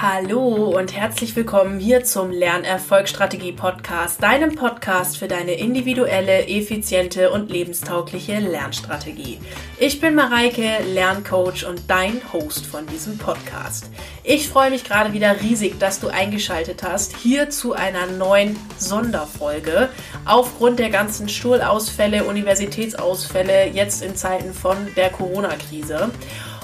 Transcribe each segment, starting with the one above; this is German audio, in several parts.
Hallo und herzlich willkommen hier zum Lernerfolgsstrategie Podcast, deinem Podcast für deine individuelle, effiziente und lebenstaugliche Lernstrategie. Ich bin Mareike, Lerncoach und dein Host von diesem Podcast. Ich freue mich gerade wieder riesig, dass du eingeschaltet hast hier zu einer neuen Sonderfolge aufgrund der ganzen Schulausfälle, Universitätsausfälle jetzt in Zeiten von der Corona-Krise.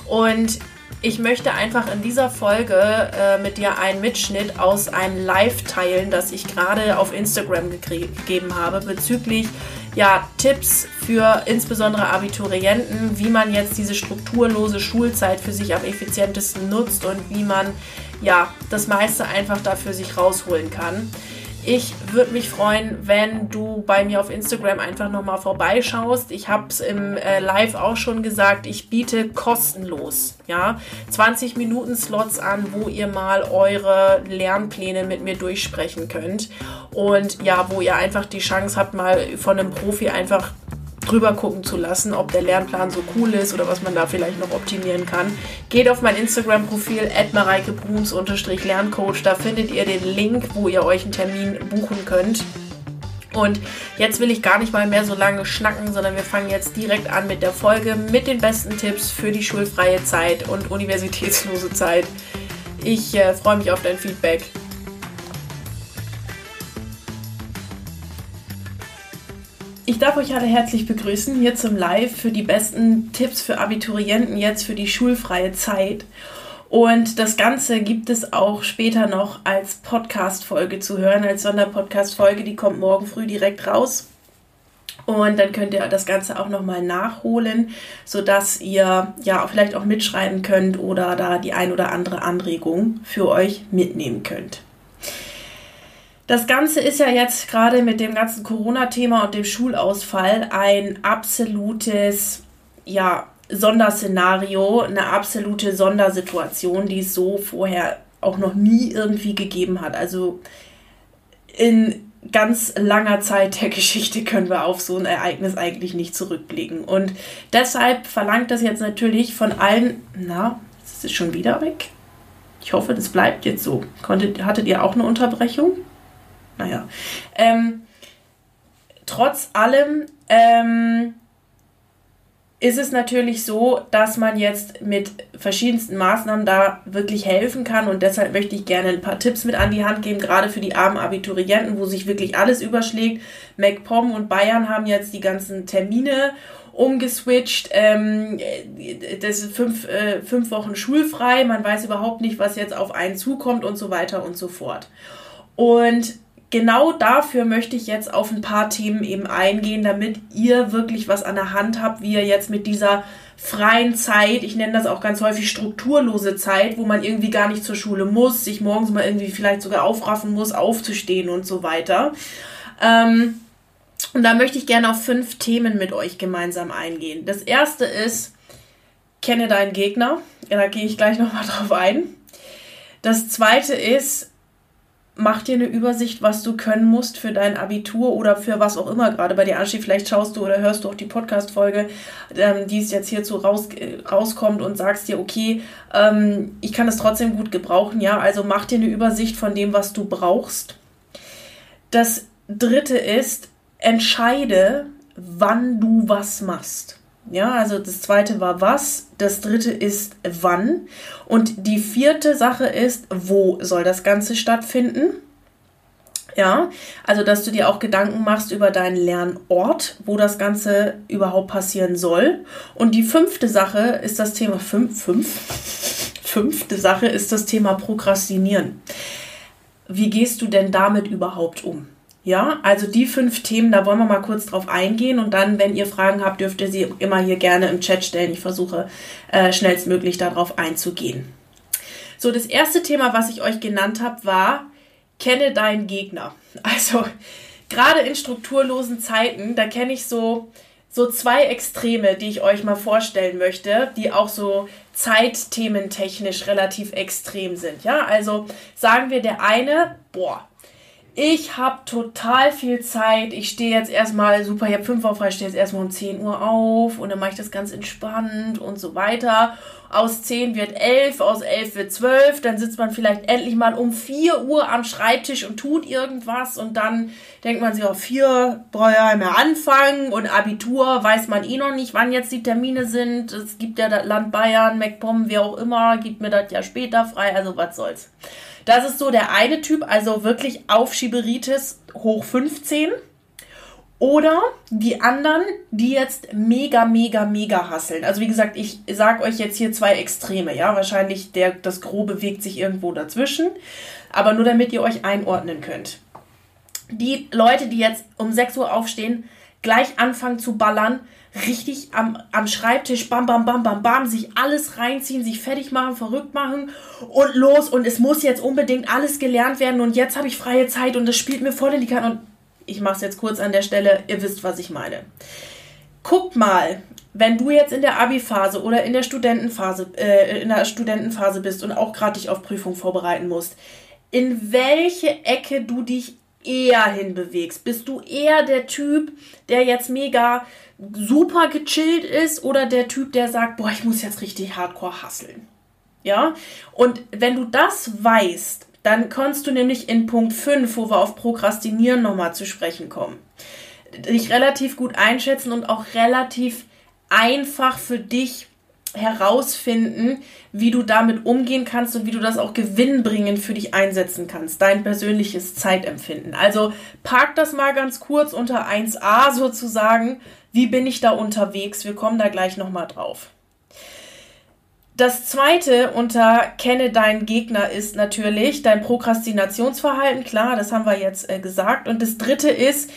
Und ich möchte einfach in dieser Folge äh, mit dir einen Mitschnitt aus einem Live teilen, das ich gerade auf Instagram gegeben habe bezüglich ja, Tipps für insbesondere Abiturienten, wie man jetzt diese strukturlose Schulzeit für sich am effizientesten nutzt und wie man ja das meiste einfach dafür sich rausholen kann. Ich würde mich freuen, wenn du bei mir auf Instagram einfach nochmal vorbeischaust. Ich habe es im äh, Live auch schon gesagt, ich biete kostenlos, ja, 20 Minuten Slots an, wo ihr mal eure Lernpläne mit mir durchsprechen könnt und ja, wo ihr einfach die Chance habt, mal von einem Profi einfach drüber gucken zu lassen, ob der Lernplan so cool ist oder was man da vielleicht noch optimieren kann. Geht auf mein Instagram-Profil lerncoach da findet ihr den Link, wo ihr euch einen Termin buchen könnt. Und jetzt will ich gar nicht mal mehr so lange schnacken, sondern wir fangen jetzt direkt an mit der Folge mit den besten Tipps für die schulfreie Zeit und universitätslose Zeit. Ich äh, freue mich auf dein Feedback. Ich darf euch alle herzlich begrüßen hier zum Live für die besten Tipps für Abiturienten jetzt für die schulfreie Zeit. Und das Ganze gibt es auch später noch als Podcast-Folge zu hören, als Sonderpodcast-Folge. Die kommt morgen früh direkt raus. Und dann könnt ihr das Ganze auch nochmal nachholen, sodass ihr ja vielleicht auch mitschreiben könnt oder da die ein oder andere Anregung für euch mitnehmen könnt. Das Ganze ist ja jetzt gerade mit dem ganzen Corona-Thema und dem Schulausfall ein absolutes, ja, Sonderszenario, eine absolute Sondersituation, die es so vorher auch noch nie irgendwie gegeben hat. Also in ganz langer Zeit der Geschichte können wir auf so ein Ereignis eigentlich nicht zurückblicken. Und deshalb verlangt das jetzt natürlich von allen, na, ist es schon wieder weg? Ich hoffe, das bleibt jetzt so. Konntet, hattet ihr auch eine Unterbrechung? Naja. Ähm, trotz allem ähm, ist es natürlich so, dass man jetzt mit verschiedensten Maßnahmen da wirklich helfen kann und deshalb möchte ich gerne ein paar Tipps mit an die Hand geben, gerade für die armen Abiturienten, wo sich wirklich alles überschlägt. MacPom und Bayern haben jetzt die ganzen Termine umgeswitcht. Ähm, das ist fünf, äh, fünf Wochen schulfrei, man weiß überhaupt nicht, was jetzt auf einen zukommt und so weiter und so fort. Und genau dafür möchte ich jetzt auf ein paar Themen eben eingehen, damit ihr wirklich was an der Hand habt, wie ihr jetzt mit dieser freien Zeit, ich nenne das auch ganz häufig strukturlose Zeit, wo man irgendwie gar nicht zur Schule muss, sich morgens mal irgendwie vielleicht sogar aufraffen muss, aufzustehen und so weiter. Ähm, und da möchte ich gerne auf fünf Themen mit euch gemeinsam eingehen. Das erste ist, kenne deinen Gegner. Ja, da gehe ich gleich nochmal drauf ein. Das zweite ist, mach dir eine Übersicht, was du können musst für dein Abitur oder für was auch immer gerade bei dir ansteht. Vielleicht schaust du oder hörst du auch die Podcast-Folge, ähm, die es jetzt hierzu raus, äh, rauskommt und sagst dir, okay, ähm, ich kann es trotzdem gut gebrauchen. Ja, also mach dir eine Übersicht von dem, was du brauchst. Das dritte ist, entscheide, wann du was machst. Ja, also das zweite war was, das dritte ist wann und die vierte Sache ist, wo soll das Ganze stattfinden? Ja, also dass du dir auch Gedanken machst über deinen Lernort, wo das Ganze überhaupt passieren soll. Und die fünfte Sache ist das Thema fünf, fünf, fünfte Sache ist das Thema Prokrastinieren. Wie gehst du denn damit überhaupt um? Ja, also die fünf Themen, da wollen wir mal kurz drauf eingehen und dann, wenn ihr Fragen habt, dürft ihr sie immer hier gerne im Chat stellen. Ich versuche äh, schnellstmöglich darauf einzugehen. So, das erste Thema, was ich euch genannt habe, war, kenne deinen Gegner. Also gerade in strukturlosen Zeiten, da kenne ich so, so zwei Extreme, die ich euch mal vorstellen möchte, die auch so zeitthementechnisch relativ extrem sind. Ja, also sagen wir der eine, boah, ich habe total viel Zeit. Ich stehe jetzt erstmal super, ich habe fünf Wochen frei, ich stehe jetzt erstmal um 10 Uhr auf und dann mache ich das ganz entspannt und so weiter. aus 10 wird 11, aus 11 wird 12, dann sitzt man vielleicht endlich mal um 4 Uhr am Schreibtisch und tut irgendwas und dann denkt man sich auf 4 brauche ich mehr anfangen und Abitur weiß man eh noch nicht, wann jetzt die Termine sind. Es gibt ja das Land Bayern, MacPom, wie auch immer, gibt mir das ja später frei, also was soll's. Das ist so der eine Typ, also wirklich Aufschieberitis hoch 15. Oder die anderen, die jetzt mega, mega, mega hasseln. Also wie gesagt, ich sage euch jetzt hier zwei Extreme, ja. Wahrscheinlich der, das Grobe bewegt sich irgendwo dazwischen. Aber nur damit ihr euch einordnen könnt. Die Leute, die jetzt um 6 Uhr aufstehen, gleich anfangen zu ballern, richtig am, am Schreibtisch, bam, bam, bam, bam, bam, sich alles reinziehen, sich fertig machen, verrückt machen und los. Und es muss jetzt unbedingt alles gelernt werden und jetzt habe ich freie Zeit und das spielt mir voll in die Karte. Und ich mache es jetzt kurz an der Stelle, ihr wisst, was ich meine. Guckt mal, wenn du jetzt in der Abi-Phase oder in der Studentenphase, äh, in der Studentenphase bist und auch gerade dich auf Prüfung vorbereiten musst, in welche Ecke du dich eher hinbewegst. Bist du eher der Typ, der jetzt mega super gechillt ist oder der Typ, der sagt, boah, ich muss jetzt richtig hardcore hasseln? Ja? Und wenn du das weißt, dann kannst du nämlich in Punkt 5, wo wir auf Prokrastinieren nochmal zu sprechen kommen, dich relativ gut einschätzen und auch relativ einfach für dich herausfinden, wie du damit umgehen kannst und wie du das auch gewinnbringend für dich einsetzen kannst, dein persönliches Zeitempfinden. Also park das mal ganz kurz unter 1a sozusagen, wie bin ich da unterwegs? Wir kommen da gleich nochmal drauf. Das zweite unter Kenne deinen Gegner ist natürlich dein Prokrastinationsverhalten. Klar, das haben wir jetzt äh, gesagt. Und das dritte ist,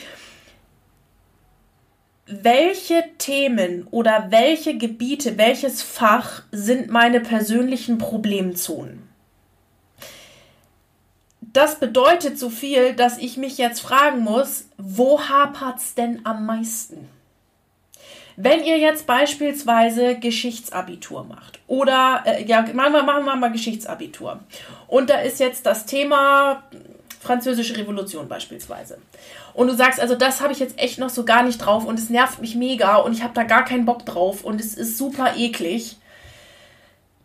welche Themen oder welche Gebiete, welches Fach sind meine persönlichen Problemzonen? Das bedeutet so viel, dass ich mich jetzt fragen muss, wo hapert es denn am meisten? Wenn ihr jetzt beispielsweise Geschichtsabitur macht oder äh, ja, machen wir, machen wir mal Geschichtsabitur und da ist jetzt das Thema Französische Revolution beispielsweise. Und du sagst, also das habe ich jetzt echt noch so gar nicht drauf und es nervt mich mega und ich habe da gar keinen Bock drauf und es ist super eklig,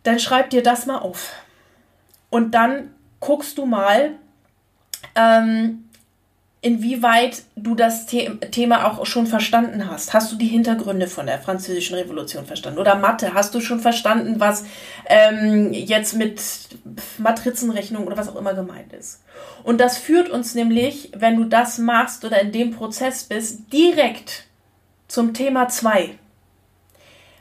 dann schreib dir das mal auf. Und dann guckst du mal, ähm, inwieweit du das The Thema auch schon verstanden hast. Hast du die Hintergründe von der Französischen Revolution verstanden? Oder Mathe? Hast du schon verstanden, was ähm, jetzt mit Matrizenrechnung oder was auch immer gemeint ist? Und das führt uns nämlich, wenn du das machst oder in dem Prozess bist, direkt zum Thema 2.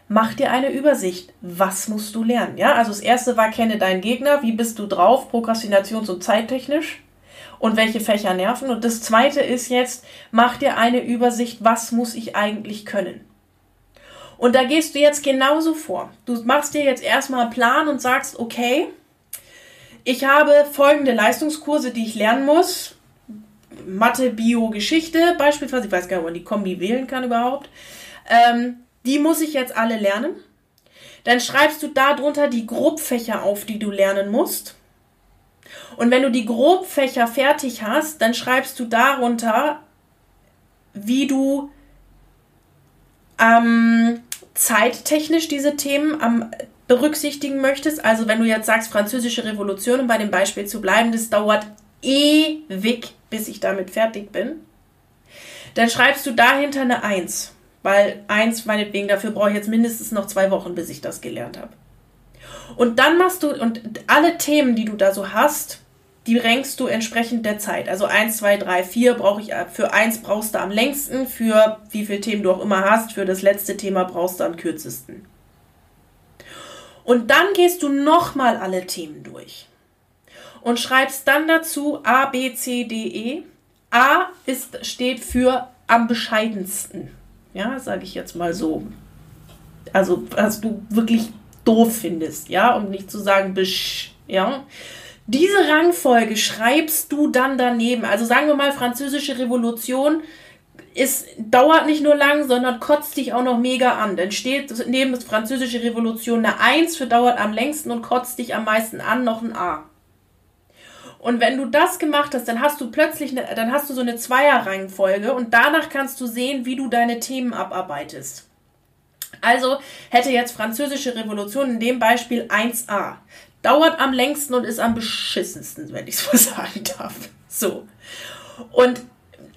Mach dir eine Übersicht. Was musst du lernen? Ja, also das erste war, kenne deinen Gegner. Wie bist du drauf? Prokrastinations- und zeittechnisch und welche Fächer nerven. Und das zweite ist jetzt, mach dir eine Übersicht, was muss ich eigentlich können. Und da gehst du jetzt genauso vor. Du machst dir jetzt erstmal einen Plan und sagst, okay, ich habe folgende Leistungskurse, die ich lernen muss. Mathe, Bio, Geschichte beispielsweise. Ich weiß gar nicht, ob man die Kombi wählen kann überhaupt. Ähm, die muss ich jetzt alle lernen. Dann schreibst du darunter die Grobfächer auf, die du lernen musst. Und wenn du die Grobfächer fertig hast, dann schreibst du darunter, wie du ähm, zeittechnisch diese Themen am berücksichtigen möchtest. Also wenn du jetzt sagst, französische Revolution, um bei dem Beispiel zu bleiben, das dauert ewig, bis ich damit fertig bin. Dann schreibst du dahinter eine 1. Weil 1, meinetwegen, dafür brauche ich jetzt mindestens noch zwei Wochen, bis ich das gelernt habe. Und dann machst du, und alle Themen, die du da so hast, die rankst du entsprechend der Zeit. Also 1, 2, 3, 4 brauche ich, für 1 brauchst du am längsten, für wie viele Themen du auch immer hast, für das letzte Thema brauchst du am kürzesten. Und dann gehst du nochmal alle Themen durch und schreibst dann dazu A, B, C, D, E. A ist, steht für am bescheidensten. Ja, sage ich jetzt mal so. Also, was du wirklich doof findest, ja, um nicht zu sagen bisch, ja. Diese Rangfolge schreibst du dann daneben. Also sagen wir mal, französische Revolution ist, dauert nicht nur lang, sondern kotzt dich auch noch mega an. Dann steht neben französische Revolution eine 1 für dauert am längsten und kotzt dich am meisten an, noch ein A. Und wenn du das gemacht hast, dann hast du plötzlich, eine, dann hast du so eine Zweierreihenfolge und danach kannst du sehen, wie du deine Themen abarbeitest. Also hätte jetzt französische Revolution in dem Beispiel 1a. Dauert am längsten und ist am beschissensten, wenn ich es so sagen darf. So. Und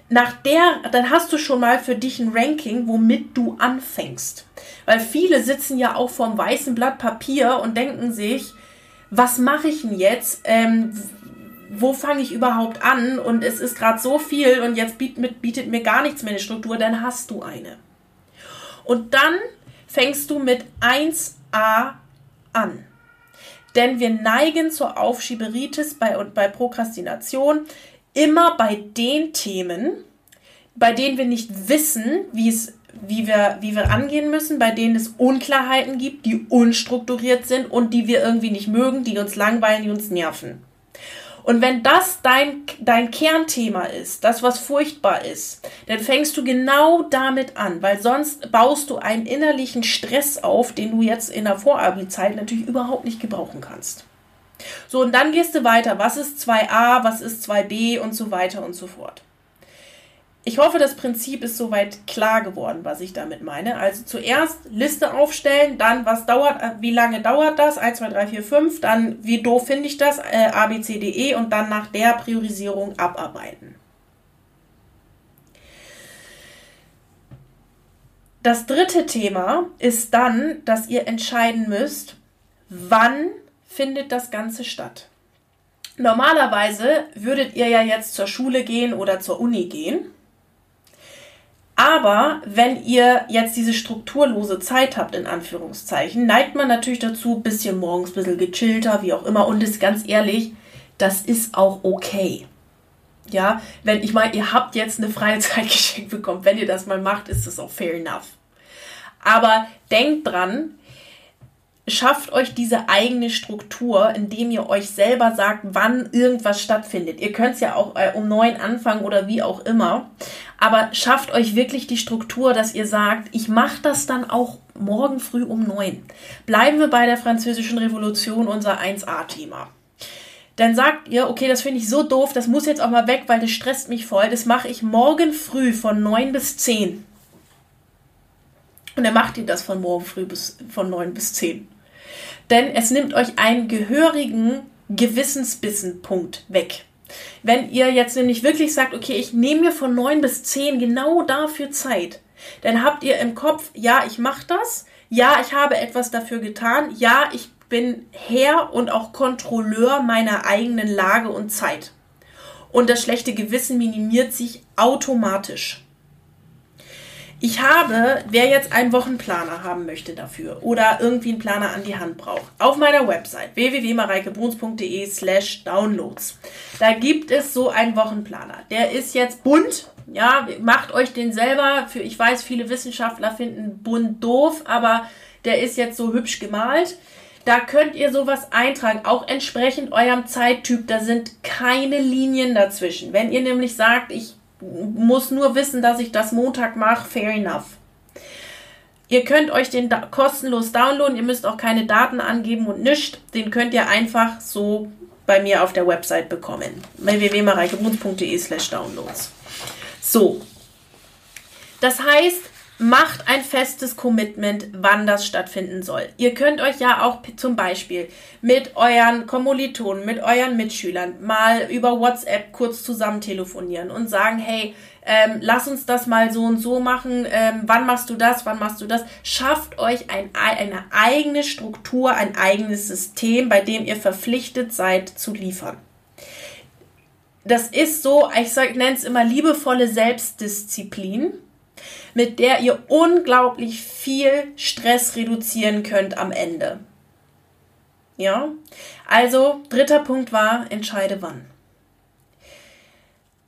nach der, dann hast du schon mal für dich ein Ranking, womit du anfängst. Weil viele sitzen ja auch vorm weißen Blatt Papier und denken sich, was mache ich denn jetzt? Ähm, wo fange ich überhaupt an? Und es ist gerade so viel und jetzt bietet, bietet mir gar nichts mehr eine Struktur, dann hast du eine. Und dann fängst du mit 1a an. Denn wir neigen zur Aufschieberitis bei, bei Prokrastination immer bei den Themen, bei denen wir nicht wissen, wie es wie wir, wie wir angehen müssen, bei denen es Unklarheiten gibt, die unstrukturiert sind und die wir irgendwie nicht mögen, die uns langweilen, die uns nerven. Und wenn das dein, dein Kernthema ist, das, was furchtbar ist, dann fängst du genau damit an, weil sonst baust du einen innerlichen Stress auf, den du jetzt in der Vorabi-Zeit natürlich überhaupt nicht gebrauchen kannst. So, und dann gehst du weiter. Was ist 2a, was ist 2b und so weiter und so fort. Ich hoffe, das Prinzip ist soweit klar geworden, was ich damit meine. Also zuerst Liste aufstellen, dann was dauert, äh, wie lange dauert das? 1, 2, 3, 4, 5, dann wie doof finde ich das? Äh, E und dann nach der Priorisierung abarbeiten. Das dritte Thema ist dann, dass ihr entscheiden müsst, wann findet das Ganze statt. Normalerweise würdet ihr ja jetzt zur Schule gehen oder zur Uni gehen aber wenn ihr jetzt diese strukturlose Zeit habt, in Anführungszeichen, neigt man natürlich dazu, bisschen morgens bisschen gechillter, wie auch immer. Und ist ganz ehrlich, das ist auch okay. Ja, wenn ich meine, ihr habt jetzt eine freie Zeit geschenkt bekommen, wenn ihr das mal macht, ist das auch fair enough. Aber denkt dran, schafft euch diese eigene Struktur, indem ihr euch selber sagt, wann irgendwas stattfindet. Ihr könnt es ja auch äh, um neun anfangen oder wie auch immer. Aber schafft euch wirklich die Struktur, dass ihr sagt, ich mache das dann auch morgen früh um neun. Bleiben wir bei der französischen Revolution, unser 1a-Thema. Dann sagt ihr, okay, das finde ich so doof, das muss jetzt auch mal weg, weil das stresst mich voll. Das mache ich morgen früh von neun bis zehn. Und dann macht ihr das von morgen früh bis von neun bis zehn denn es nimmt euch einen gehörigen Gewissensbissenpunkt weg. Wenn ihr jetzt nämlich wirklich sagt, okay, ich nehme mir von neun bis zehn genau dafür Zeit, dann habt ihr im Kopf, ja, ich mache das, ja, ich habe etwas dafür getan, ja, ich bin Herr und auch Kontrolleur meiner eigenen Lage und Zeit. Und das schlechte Gewissen minimiert sich automatisch. Ich habe, wer jetzt einen Wochenplaner haben möchte dafür oder irgendwie einen Planer an die Hand braucht, auf meiner Website www.mareikebruns.de slash downloads. Da gibt es so einen Wochenplaner. Der ist jetzt bunt. Ja, macht euch den selber. Für, ich weiß, viele Wissenschaftler finden bunt doof, aber der ist jetzt so hübsch gemalt. Da könnt ihr sowas eintragen, auch entsprechend eurem Zeittyp. Da sind keine Linien dazwischen. Wenn ihr nämlich sagt, ich muss nur wissen, dass ich das Montag mache, fair enough. Ihr könnt euch den da kostenlos downloaden, ihr müsst auch keine Daten angeben und nichts. Den könnt ihr einfach so bei mir auf der Website bekommen. www.mareikebrunz.de slash downloads. So. Das heißt, macht ein festes Commitment, wann das stattfinden soll. Ihr könnt euch ja auch zum Beispiel mit euren Kommilitonen, mit euren Mitschülern mal über WhatsApp kurz zusammen telefonieren und sagen, hey, ähm, lass uns das mal so und so machen, ähm, wann machst du das, wann machst du das. Schafft euch ein, eine eigene Struktur, ein eigenes System, bei dem ihr verpflichtet seid zu liefern. Das ist so, ich, nenne es immer liebevolle Selbstdisziplin mit der ihr unglaublich viel Stress reduzieren könnt am Ende. Ja, also dritter Punkt war, entscheide wann.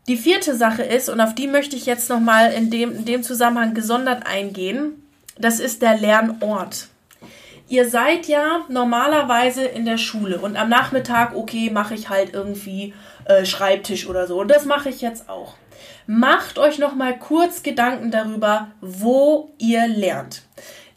Die vierte Sache ist, und auf die möchte ich jetzt nochmal in dem, in dem Zusammenhang gesondert eingehen, das ist der Lernort. Ihr seid ja normalerweise in der Schule und am Nachmittag, okay, mache ich halt irgendwie äh, Schreibtisch oder so. Und das mache ich jetzt auch. Macht euch noch mal kurz Gedanken darüber, wo ihr lernt.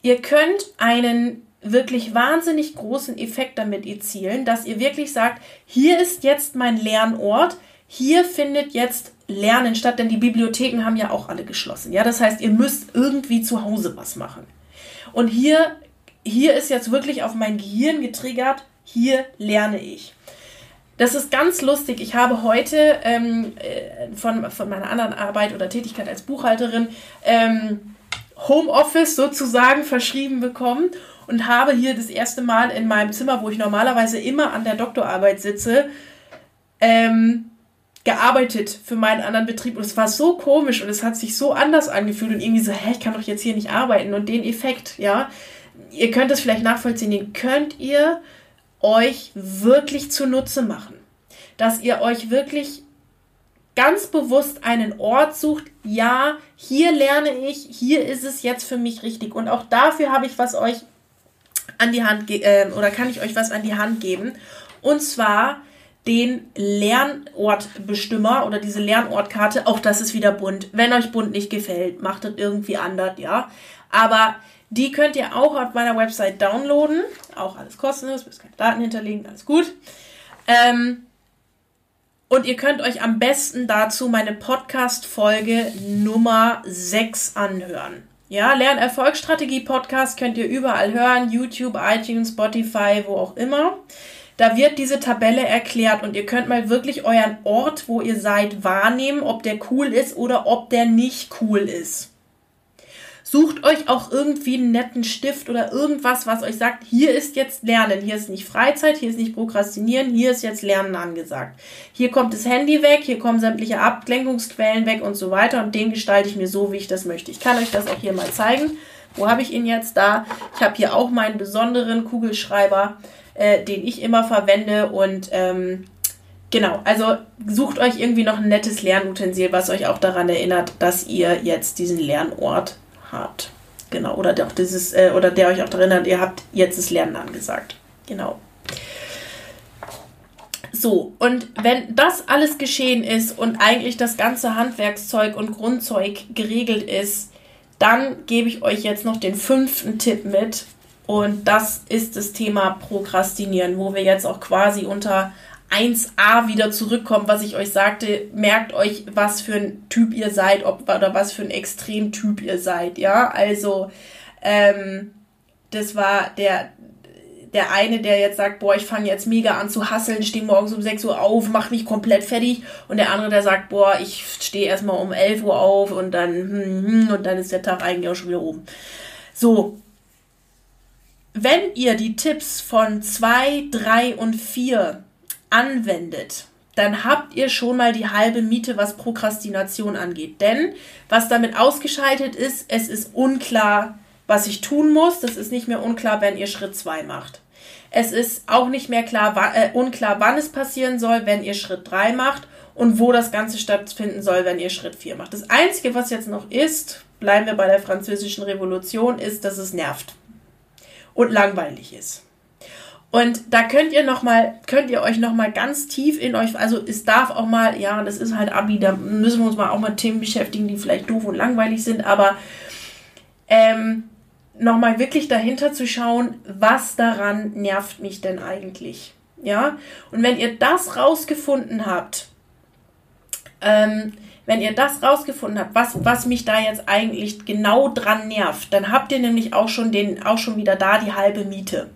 Ihr könnt einen wirklich wahnsinnig großen Effekt damit erzielen, dass ihr wirklich sagt, hier ist jetzt mein Lernort, hier findet jetzt Lernen statt, denn die Bibliotheken haben ja auch alle geschlossen. Ja, das heißt, ihr müsst irgendwie zu Hause was machen. Und hier, hier ist jetzt wirklich auf mein Gehirn getriggert, hier lerne ich. Das ist ganz lustig. Ich habe heute ähm, äh, von, von meiner anderen Arbeit oder Tätigkeit als Buchhalterin ähm, Homeoffice sozusagen verschrieben bekommen und habe hier das erste Mal in meinem Zimmer, wo ich normalerweise immer an der Doktorarbeit sitze, ähm, gearbeitet für meinen anderen Betrieb. Und es war so komisch und es hat sich so anders angefühlt und irgendwie so, hä, ich kann doch jetzt hier nicht arbeiten. Und den Effekt, ja, ihr könnt es vielleicht nachvollziehen, den könnt ihr euch wirklich zunutze machen. Dass ihr euch wirklich ganz bewusst einen Ort sucht, ja, hier lerne ich, hier ist es jetzt für mich richtig. Und auch dafür habe ich was euch an die Hand äh, oder kann ich euch was an die Hand geben. Und zwar den Lernortbestimmer oder diese Lernortkarte. Auch das ist wieder bunt. Wenn euch bunt nicht gefällt, macht es irgendwie anders, ja. Aber die könnt ihr auch auf meiner Website downloaden. Auch alles kostenlos, müsst keine Daten hinterlegen, alles gut. Ähm, und ihr könnt euch am besten dazu meine Podcast-Folge Nummer 6 anhören. Ja, Lernerfolgsstrategie-Podcast könnt ihr überall hören, YouTube, iTunes, Spotify, wo auch immer. Da wird diese Tabelle erklärt und ihr könnt mal wirklich euren Ort, wo ihr seid, wahrnehmen, ob der cool ist oder ob der nicht cool ist. Sucht euch auch irgendwie einen netten Stift oder irgendwas, was euch sagt, hier ist jetzt Lernen, hier ist nicht Freizeit, hier ist nicht Prokrastinieren, hier ist jetzt Lernen angesagt. Hier kommt das Handy weg, hier kommen sämtliche Ablenkungsquellen weg und so weiter und den gestalte ich mir so, wie ich das möchte. Ich kann euch das auch hier mal zeigen. Wo habe ich ihn jetzt da? Ich habe hier auch meinen besonderen Kugelschreiber, äh, den ich immer verwende und ähm, Genau, also sucht euch irgendwie noch ein nettes Lernutensil, was euch auch daran erinnert, dass ihr jetzt diesen Lernort habt. Genau, oder der, auch dieses, äh, oder der euch auch daran erinnert, ihr habt jetzt das Lernen angesagt. Genau. So, und wenn das alles geschehen ist und eigentlich das ganze Handwerkszeug und Grundzeug geregelt ist, dann gebe ich euch jetzt noch den fünften Tipp mit. Und das ist das Thema Prokrastinieren, wo wir jetzt auch quasi unter 1a wieder zurückkommen, was ich euch sagte, merkt euch, was für ein Typ ihr seid, ob, oder was für ein Extremtyp ihr seid, ja, also ähm, das war der, der eine, der jetzt sagt, boah, ich fange jetzt mega an zu hasseln, stehe morgens um 6 Uhr auf, mach mich komplett fertig. Und der andere, der sagt, boah, ich stehe erstmal um 11 Uhr auf und dann, hm, hm, und dann ist der Tag eigentlich auch schon wieder oben. So. Wenn ihr die Tipps von 2, 3 und 4 anwendet, dann habt ihr schon mal die halbe Miete, was Prokrastination angeht. Denn was damit ausgeschaltet ist, es ist unklar, was ich tun muss. Das ist nicht mehr unklar, wenn ihr Schritt 2 macht. Es ist auch nicht mehr klar, äh, unklar, wann es passieren soll, wenn ihr Schritt 3 macht und wo das Ganze stattfinden soll, wenn ihr Schritt 4 macht. Das Einzige, was jetzt noch ist, bleiben wir bei der französischen Revolution, ist, dass es nervt und langweilig ist. Und da könnt ihr noch mal, könnt ihr euch noch mal ganz tief in euch, also es darf auch mal, ja, das ist halt Abi, da müssen wir uns mal auch mal Themen beschäftigen, die vielleicht doof und langweilig sind, aber ähm, noch mal wirklich dahinter zu schauen, was daran nervt mich denn eigentlich, ja? Und wenn ihr das rausgefunden habt, ähm, wenn ihr das rausgefunden habt, was, was mich da jetzt eigentlich genau dran nervt, dann habt ihr nämlich auch schon den, auch schon wieder da die halbe Miete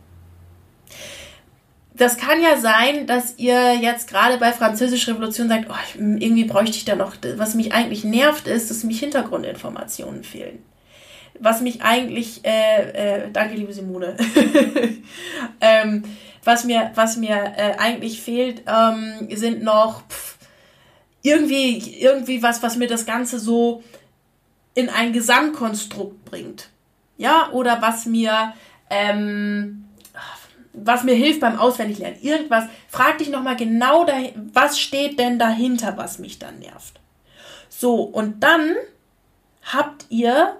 das kann ja sein, dass ihr jetzt gerade bei Französische Revolution sagt, oh, irgendwie bräuchte ich da noch, was mich eigentlich nervt, ist, dass mich Hintergrundinformationen fehlen. Was mich eigentlich, äh, äh, danke liebe Simone, ähm, was mir, was mir äh, eigentlich fehlt, ähm, sind noch pff, irgendwie, irgendwie was, was mir das Ganze so in ein Gesamtkonstrukt bringt. Ja, oder was mir, ähm, was mir hilft beim Auswendiglernen, irgendwas, frag dich nochmal genau, was steht denn dahinter, was mich dann nervt. So, und dann habt ihr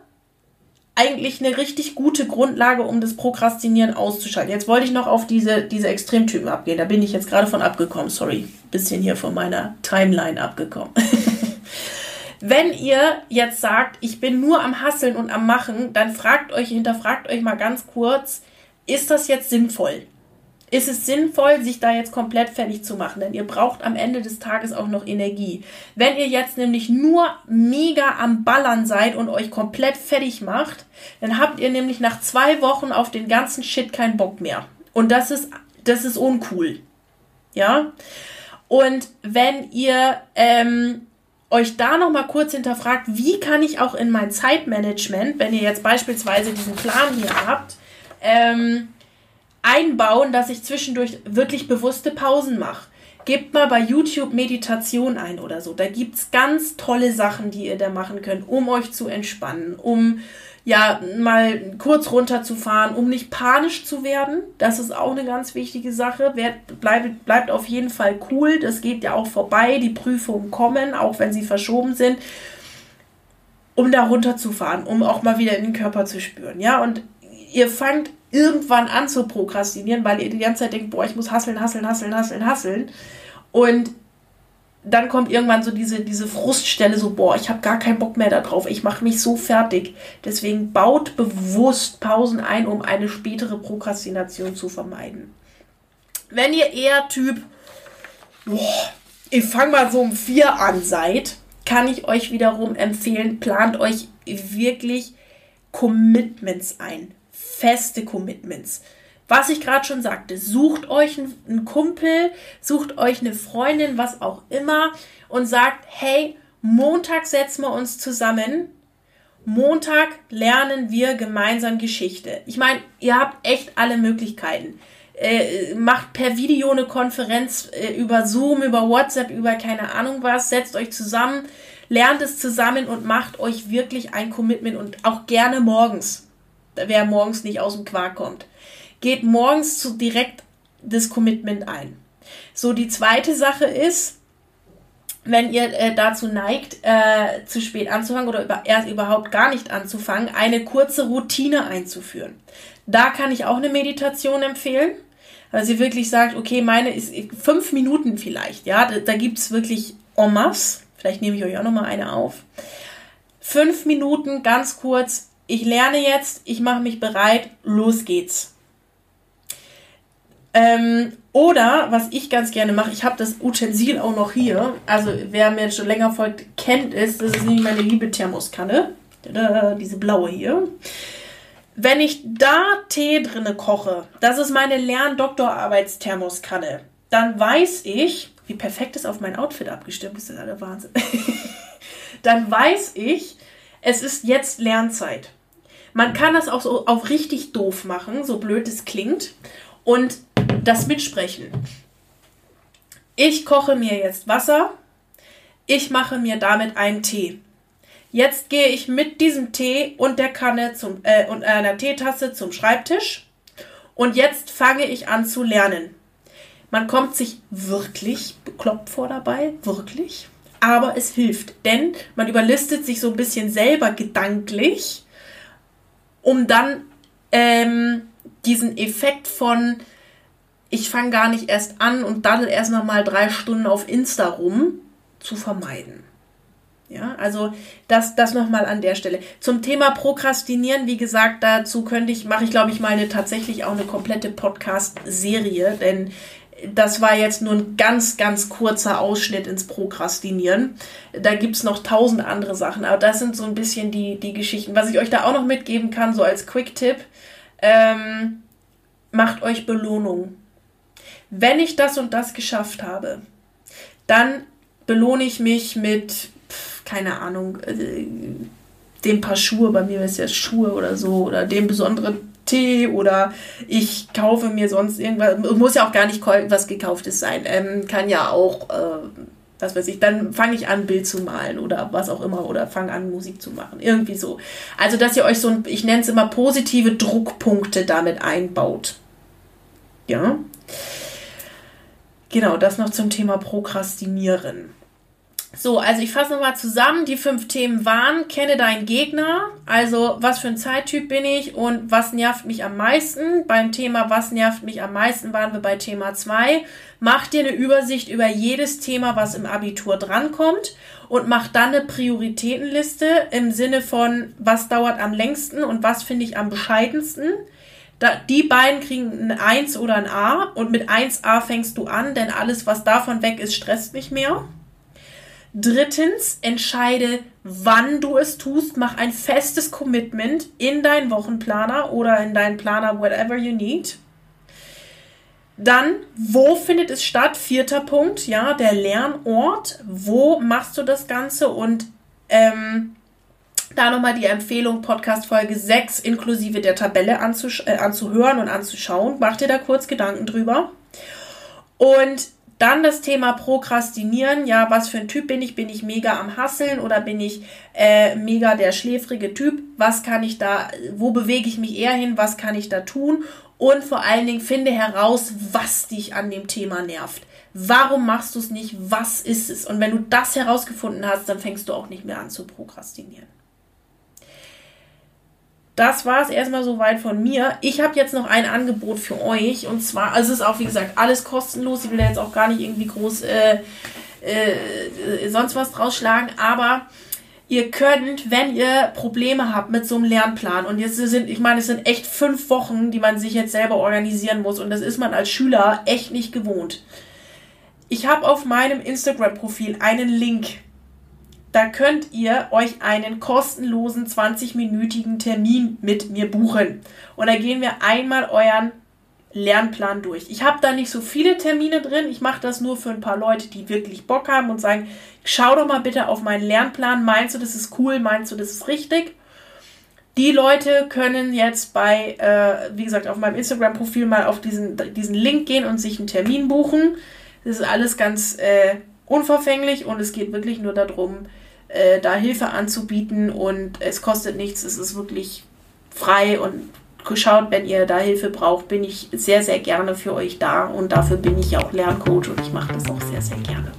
eigentlich eine richtig gute Grundlage, um das Prokrastinieren auszuschalten. Jetzt wollte ich noch auf diese, diese Extremtypen abgehen. Da bin ich jetzt gerade von abgekommen. Sorry, bisschen hier von meiner Timeline abgekommen. Wenn ihr jetzt sagt, ich bin nur am Hasseln und am Machen, dann fragt euch, hinterfragt euch mal ganz kurz, ist das jetzt sinnvoll? ist es sinnvoll, sich da jetzt komplett fertig zu machen, denn ihr braucht am Ende des Tages auch noch Energie. Wenn ihr jetzt nämlich nur mega am Ballern seid und euch komplett fertig macht, dann habt ihr nämlich nach zwei Wochen auf den ganzen Shit keinen Bock mehr. Und das ist, das ist uncool. Ja? Und wenn ihr ähm, euch da noch mal kurz hinterfragt, wie kann ich auch in mein Zeitmanagement, wenn ihr jetzt beispielsweise diesen Plan hier habt, ähm, einbauen, dass ich zwischendurch wirklich bewusste Pausen mache. Gebt mal bei YouTube Meditation ein oder so. Da gibt es ganz tolle Sachen, die ihr da machen könnt, um euch zu entspannen, um ja mal kurz runterzufahren, um nicht panisch zu werden. Das ist auch eine ganz wichtige Sache. bleibt, bleibt auf jeden Fall cool. Das geht ja auch vorbei. Die Prüfungen kommen, auch wenn sie verschoben sind. Um da runterzufahren, um auch mal wieder in den Körper zu spüren. Ja, und ihr fangt irgendwann an zu prokrastinieren, weil ihr die ganze Zeit denkt, boah, ich muss hasseln, hasseln, hasseln, hasseln, hasseln. Und dann kommt irgendwann so diese, diese Fruststelle, so, boah, ich habe gar keinen Bock mehr darauf, ich mache mich so fertig. Deswegen baut bewusst Pausen ein, um eine spätere Prokrastination zu vermeiden. Wenn ihr eher Typ, boah, ich fange mal so um vier an seid, kann ich euch wiederum empfehlen, plant euch wirklich Commitments ein feste Commitments. Was ich gerade schon sagte, sucht euch einen Kumpel, sucht euch eine Freundin, was auch immer und sagt, hey, Montag setzen wir uns zusammen. Montag lernen wir gemeinsam Geschichte. Ich meine, ihr habt echt alle Möglichkeiten. Äh, macht per Video eine Konferenz äh, über Zoom, über WhatsApp, über keine Ahnung was, setzt euch zusammen, lernt es zusammen und macht euch wirklich ein Commitment und auch gerne morgens wer morgens nicht aus dem Quark kommt. Geht morgens zu direkt das Commitment ein. So, die zweite Sache ist, wenn ihr äh, dazu neigt, äh, zu spät anzufangen oder über, erst überhaupt gar nicht anzufangen, eine kurze Routine einzuführen. Da kann ich auch eine Meditation empfehlen, weil sie wirklich sagt, okay, meine ist fünf Minuten vielleicht, ja, da, da gibt es wirklich Omas, vielleicht nehme ich euch auch nochmal eine auf. Fünf Minuten ganz kurz ich lerne jetzt, ich mache mich bereit, los geht's. Ähm, oder, was ich ganz gerne mache, ich habe das Utensil auch noch hier. Also, wer mir schon länger folgt, kennt es. Das ist nämlich meine liebe Thermoskanne. diese blaue hier. Wenn ich da Tee drinne koche, das ist meine Lern-Doktorarbeitsthermoskanne, dann weiß ich, wie perfekt es auf mein Outfit abgestimmt ist. Das ist der Wahnsinn. dann weiß ich, es ist jetzt Lernzeit. Man kann das auch so auf richtig doof machen, so blöd es klingt, und das mitsprechen. Ich koche mir jetzt Wasser, ich mache mir damit einen Tee. Jetzt gehe ich mit diesem Tee und der Kanne zum, äh, und einer Teetasse zum Schreibtisch und jetzt fange ich an zu lernen. Man kommt sich wirklich bekloppt vor dabei, wirklich, aber es hilft, denn man überlistet sich so ein bisschen selber gedanklich um dann ähm, diesen Effekt von ich fange gar nicht erst an und dann erst noch mal drei Stunden auf Insta rum zu vermeiden. Ja, also das, das nochmal an der Stelle. Zum Thema Prokrastinieren, wie gesagt, dazu könnte ich, mache ich glaube ich mal eine tatsächlich auch eine komplette Podcast-Serie, denn das war jetzt nur ein ganz, ganz kurzer Ausschnitt ins Prokrastinieren. Da gibt es noch tausend andere Sachen, aber das sind so ein bisschen die, die Geschichten. Was ich euch da auch noch mitgeben kann, so als Quick-Tipp, ähm, macht euch Belohnung. Wenn ich das und das geschafft habe, dann belohne ich mich mit, pf, keine Ahnung, äh, dem Paar Schuhe, bei mir ist ja Schuhe oder so, oder dem besonderen Tee oder ich kaufe mir sonst irgendwas. Muss ja auch gar nicht was gekauftes sein. Ähm, kann ja auch, äh, was weiß ich, dann fange ich an, Bild zu malen oder was auch immer oder fange an, Musik zu machen. Irgendwie so. Also, dass ihr euch so ein, ich nenne es immer positive Druckpunkte damit einbaut. Ja. Genau, das noch zum Thema Prokrastinieren. So, also ich fasse nochmal zusammen. Die fünf Themen waren, kenne deinen Gegner, also was für ein Zeittyp bin ich und was nervt mich am meisten. Beim Thema was nervt mich am meisten waren wir bei Thema 2. Mach dir eine Übersicht über jedes Thema, was im Abitur drankommt und mach dann eine Prioritätenliste im Sinne von, was dauert am längsten und was finde ich am bescheidensten. Da, die beiden kriegen ein 1 oder ein A und mit 1a fängst du an, denn alles, was davon weg ist, stresst nicht mehr. Drittens, entscheide, wann du es tust. Mach ein festes Commitment in deinen Wochenplaner oder in deinen Planer, whatever you need. Dann, wo findet es statt? Vierter Punkt, ja, der Lernort. Wo machst du das Ganze? Und ähm, da nochmal die Empfehlung, Podcast Folge 6 inklusive der Tabelle anzusch äh, anzuhören und anzuschauen. Mach dir da kurz Gedanken drüber. Und dann das Thema Prokrastinieren. Ja, was für ein Typ bin ich? Bin ich mega am Hasseln oder bin ich äh, mega der schläfrige Typ? Was kann ich da, wo bewege ich mich eher hin? Was kann ich da tun? Und vor allen Dingen finde heraus, was dich an dem Thema nervt. Warum machst du es nicht? Was ist es? Und wenn du das herausgefunden hast, dann fängst du auch nicht mehr an zu prokrastinieren das war es erstmal soweit von mir. Ich habe jetzt noch ein Angebot für euch. Und zwar, also es ist auch, wie gesagt, alles kostenlos. Ich will jetzt auch gar nicht irgendwie groß äh, äh, sonst was draus schlagen. Aber ihr könnt, wenn ihr Probleme habt mit so einem Lernplan, und jetzt sind, ich meine, es sind echt fünf Wochen, die man sich jetzt selber organisieren muss. Und das ist man als Schüler echt nicht gewohnt. Ich habe auf meinem Instagram-Profil einen Link da könnt ihr euch einen kostenlosen 20-minütigen Termin mit mir buchen. Und da gehen wir einmal euren Lernplan durch. Ich habe da nicht so viele Termine drin. Ich mache das nur für ein paar Leute, die wirklich Bock haben und sagen, schau doch mal bitte auf meinen Lernplan. Meinst du, das ist cool? Meinst du, das ist richtig? Die Leute können jetzt bei, äh, wie gesagt, auf meinem Instagram-Profil mal auf diesen, diesen Link gehen und sich einen Termin buchen. Das ist alles ganz äh, unverfänglich und es geht wirklich nur darum, äh, da Hilfe anzubieten und es kostet nichts, es ist wirklich frei und schaut, wenn ihr da Hilfe braucht, bin ich sehr, sehr gerne für euch da und dafür bin ich ja auch Lerncoach und ich mache das auch sehr, sehr gerne.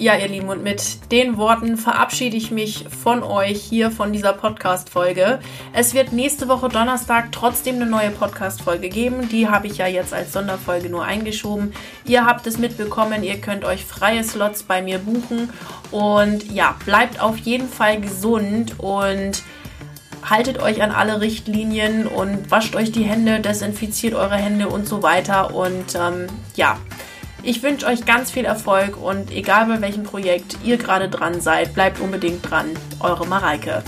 Ja, ihr Lieben, und mit den Worten verabschiede ich mich von euch hier von dieser Podcast-Folge. Es wird nächste Woche Donnerstag trotzdem eine neue Podcast-Folge geben. Die habe ich ja jetzt als Sonderfolge nur eingeschoben. Ihr habt es mitbekommen, ihr könnt euch freie Slots bei mir buchen. Und ja, bleibt auf jeden Fall gesund und haltet euch an alle Richtlinien und wascht euch die Hände, desinfiziert eure Hände und so weiter. Und ähm, ja, ich wünsche euch ganz viel Erfolg und egal bei welchem Projekt ihr gerade dran seid, bleibt unbedingt dran. Eure Mareike.